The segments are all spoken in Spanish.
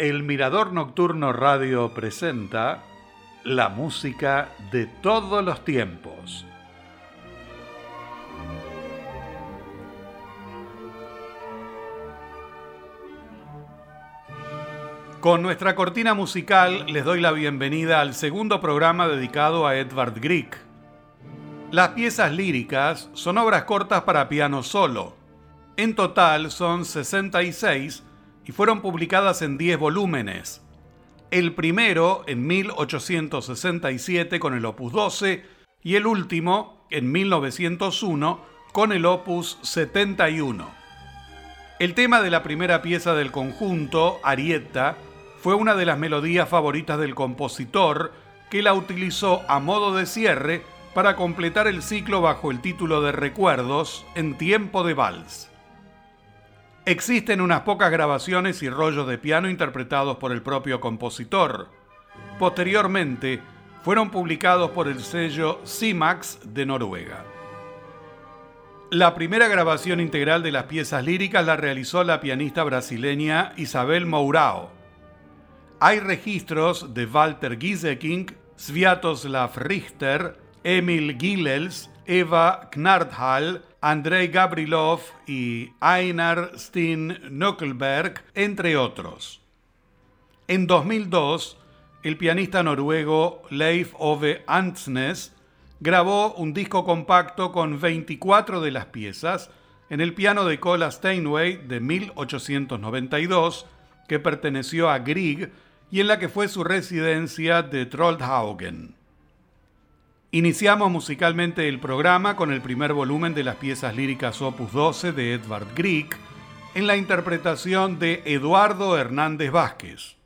El Mirador Nocturno Radio presenta la música de todos los tiempos. Con nuestra cortina musical les doy la bienvenida al segundo programa dedicado a Edvard Grieg. Las piezas líricas son obras cortas para piano solo. En total son 66 y fueron publicadas en 10 volúmenes. El primero en 1867 con el opus 12 y el último en 1901 con el opus 71. El tema de la primera pieza del conjunto, Arietta, fue una de las melodías favoritas del compositor que la utilizó a modo de cierre para completar el ciclo bajo el título de Recuerdos en tiempo de vals. Existen unas pocas grabaciones y rollos de piano interpretados por el propio compositor. Posteriormente, fueron publicados por el sello CIMAX de Noruega. La primera grabación integral de las piezas líricas la realizó la pianista brasileña Isabel Mourao. Hay registros de Walter Gieseking, Sviatoslav Richter, Emil Gillels, Eva Knardhall, Andrei Gabrilov y Einar Steen Nuckelberg, entre otros. En 2002, el pianista noruego Leif Ove Antsnes grabó un disco compacto con 24 de las piezas en el piano de Cola Steinway de 1892, que perteneció a Grieg y en la que fue su residencia de Troldhaugen. Iniciamos musicalmente el programa con el primer volumen de las piezas líricas Opus 12 de Edvard Grieg, en la interpretación de Eduardo Hernández Vázquez.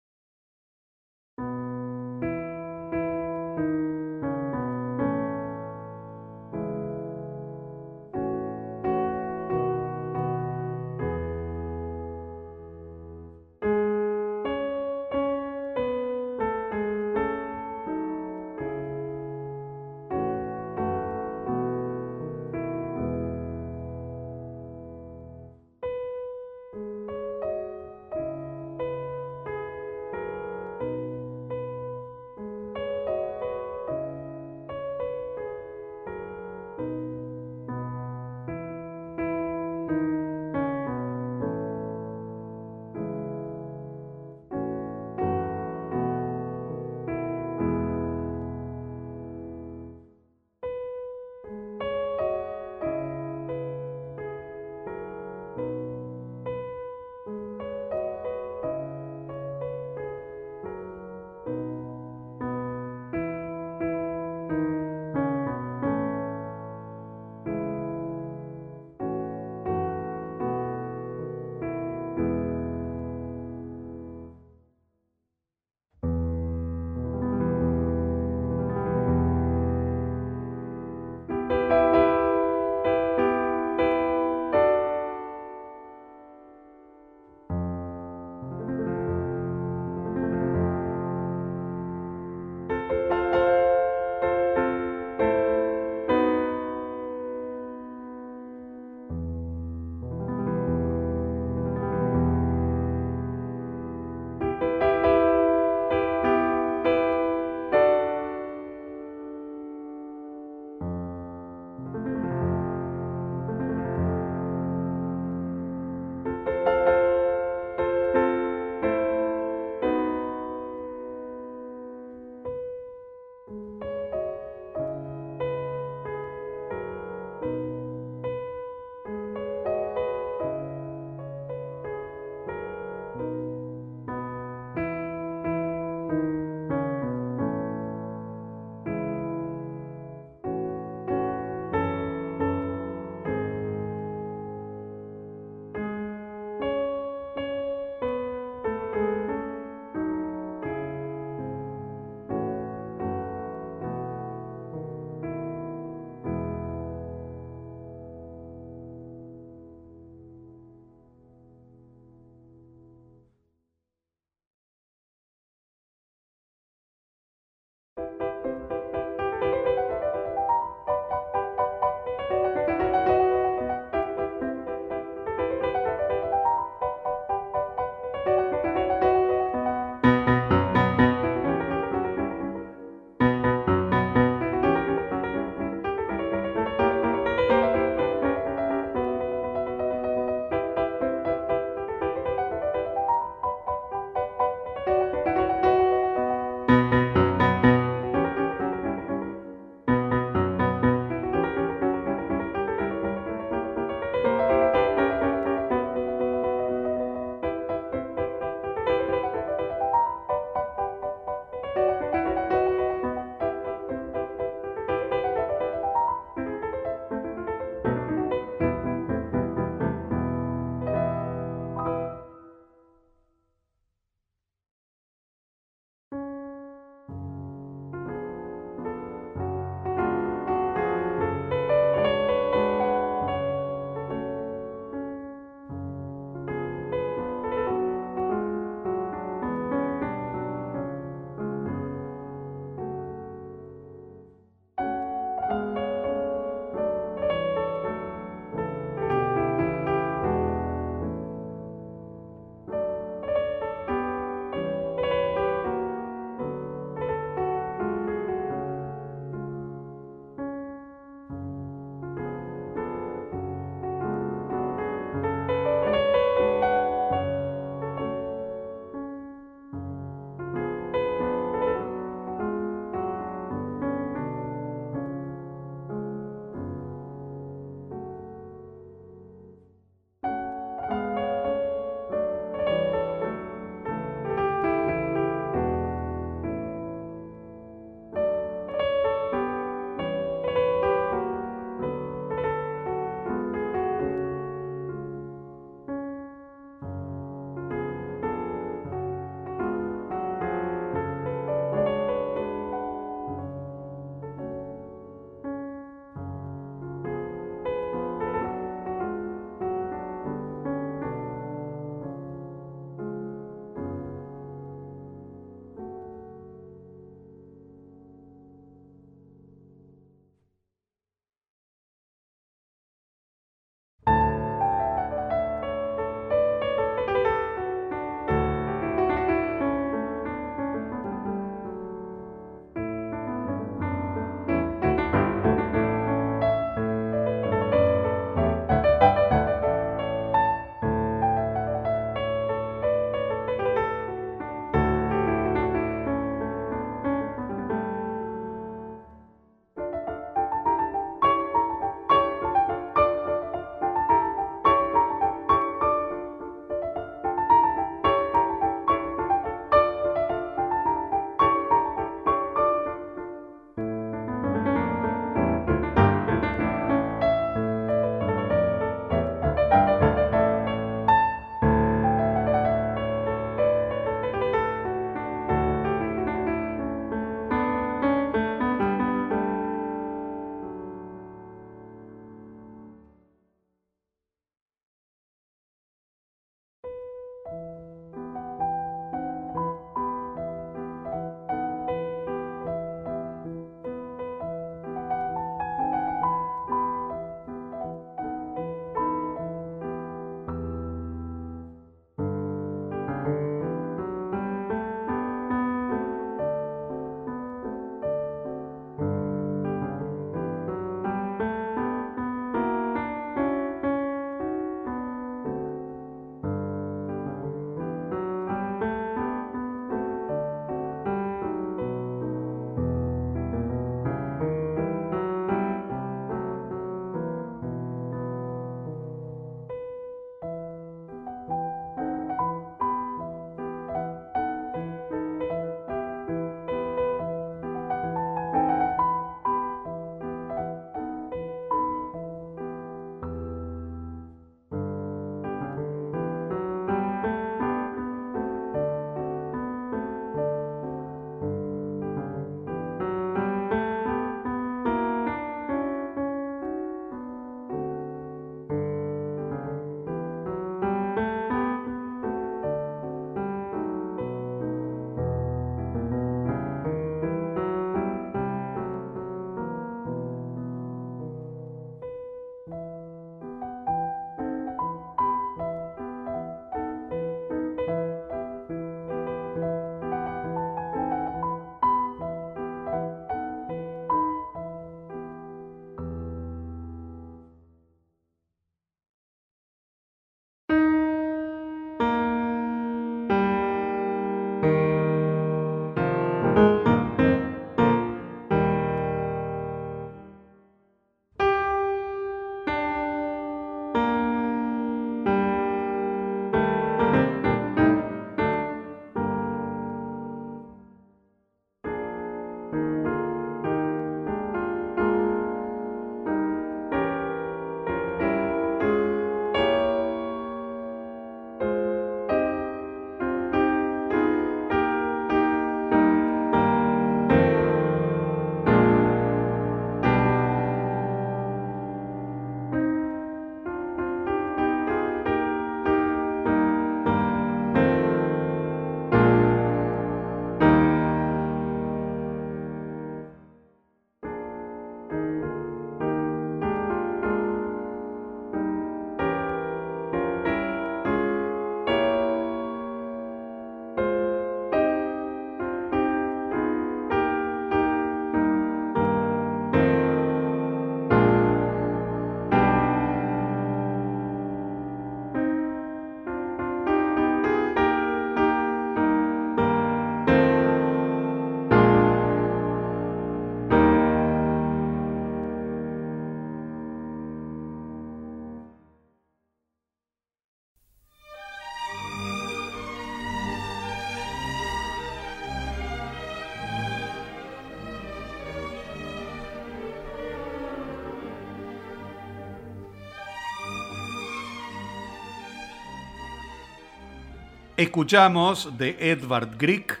Escuchamos de Edvard Grieg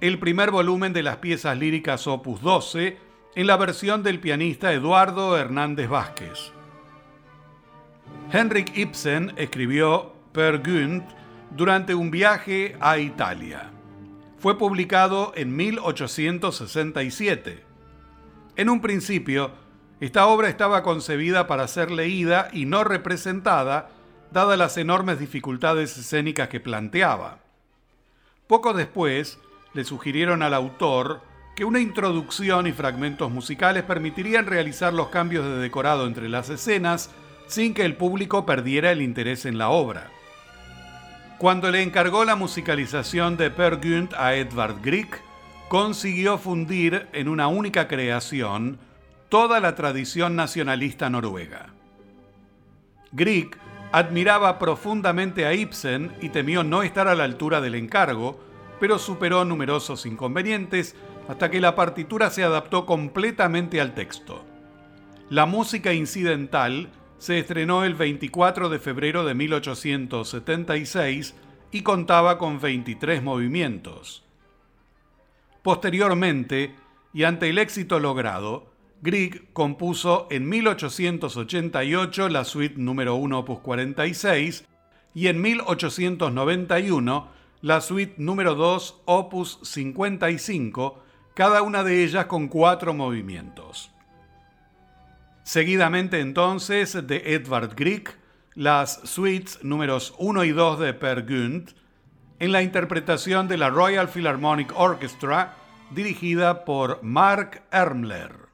el primer volumen de las piezas líricas opus 12 en la versión del pianista Eduardo Hernández Vázquez. Henrik Ibsen escribió Per Gynt durante un viaje a Italia. Fue publicado en 1867. En un principio, esta obra estaba concebida para ser leída y no representada dadas las enormes dificultades escénicas que planteaba. Poco después, le sugirieron al autor que una introducción y fragmentos musicales permitirían realizar los cambios de decorado entre las escenas sin que el público perdiera el interés en la obra. Cuando le encargó la musicalización de Per a Edvard Grieg, consiguió fundir en una única creación toda la tradición nacionalista noruega. Grieg Admiraba profundamente a Ibsen y temió no estar a la altura del encargo, pero superó numerosos inconvenientes hasta que la partitura se adaptó completamente al texto. La música incidental se estrenó el 24 de febrero de 1876 y contaba con 23 movimientos. Posteriormente, y ante el éxito logrado, Grieg compuso en 1888 la suite número 1 opus 46 y en 1891 la suite número 2 opus 55, cada una de ellas con cuatro movimientos. Seguidamente entonces de Edvard Grieg, las suites números 1 y 2 de Per en la interpretación de la Royal Philharmonic Orchestra dirigida por Mark Ermler.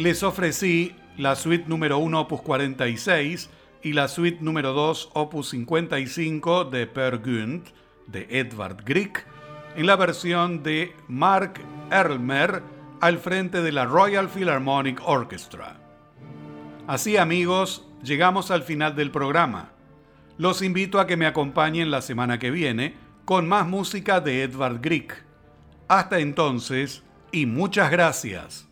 Les ofrecí la suite número 1 opus 46 y la suite número 2 opus 55 de Per de Edvard Grieg en la versión de Mark Erlmer al frente de la Royal Philharmonic Orchestra. Así amigos, llegamos al final del programa. Los invito a que me acompañen la semana que viene con más música de Edvard Grieg. Hasta entonces y muchas gracias.